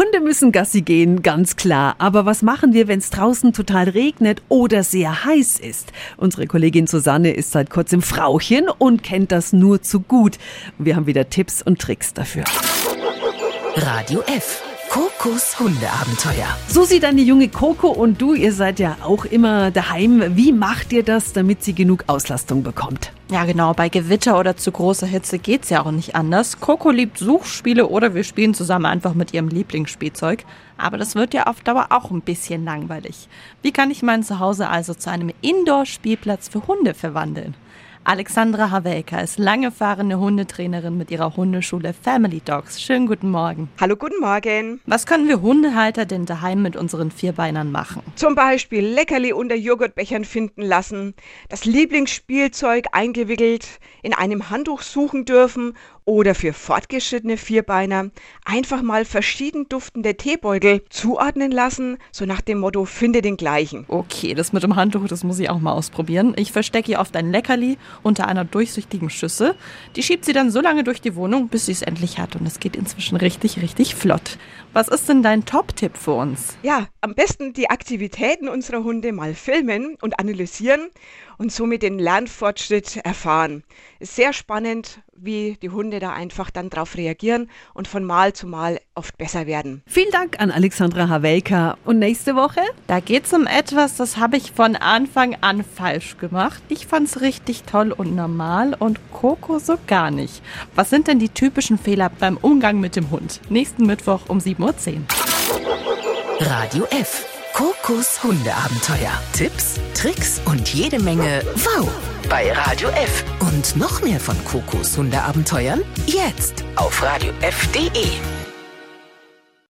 Hunde müssen Gassi gehen, ganz klar. Aber was machen wir, wenn es draußen total regnet oder sehr heiß ist? Unsere Kollegin Susanne ist seit kurzem Frauchen und kennt das nur zu gut. Wir haben wieder Tipps und Tricks dafür. Radio F. Kokos Hundeabenteuer. Susi, deine junge Coco und du, ihr seid ja auch immer daheim. Wie macht ihr das, damit sie genug Auslastung bekommt? Ja, genau. Bei Gewitter oder zu großer Hitze geht's ja auch nicht anders. Coco liebt Suchspiele oder wir spielen zusammen einfach mit ihrem Lieblingsspielzeug. Aber das wird ja auf Dauer auch ein bisschen langweilig. Wie kann ich mein Zuhause also zu einem Indoor-Spielplatz für Hunde verwandeln? Alexandra Havelka ist lange fahrende Hundetrainerin mit ihrer Hundeschule Family Dogs. Schönen guten Morgen. Hallo, guten Morgen. Was können wir Hundehalter denn daheim mit unseren Vierbeinern machen? Zum Beispiel Leckerli unter Joghurtbechern finden lassen, das Lieblingsspielzeug eingewickelt in einem Handtuch suchen dürfen oder für fortgeschrittene Vierbeiner einfach mal verschieden duftende Teebeutel zuordnen lassen, so nach dem Motto, finde den gleichen. Okay, das mit dem Handtuch, das muss ich auch mal ausprobieren. Ich verstecke ihr oft ein Leckerli unter einer durchsichtigen Schüssel. Die schiebt sie dann so lange durch die Wohnung, bis sie es endlich hat. Und es geht inzwischen richtig, richtig flott. Was ist denn dein Top-Tipp für uns? Ja, am besten die Aktivitäten unserer Hunde mal filmen und analysieren und somit den Lernfortschritt erfahren. Sehr spannend, wie die Hunde da einfach dann drauf reagieren und von Mal zu Mal oft besser werden. Vielen Dank an Alexandra Havelka. Und nächste Woche? Da geht's um etwas, das habe ich von Anfang an falsch gemacht. Ich fand's richtig toll und normal und Coco so gar nicht. Was sind denn die typischen Fehler beim Umgang mit dem Hund? Nächsten Mittwoch um 7.10 Uhr. Radio F. Kokos Hundeabenteuer. Tipps, Tricks und jede Menge Wow bei Radio F. Und noch mehr von Kokos Hundeabenteuern jetzt auf radiof.de.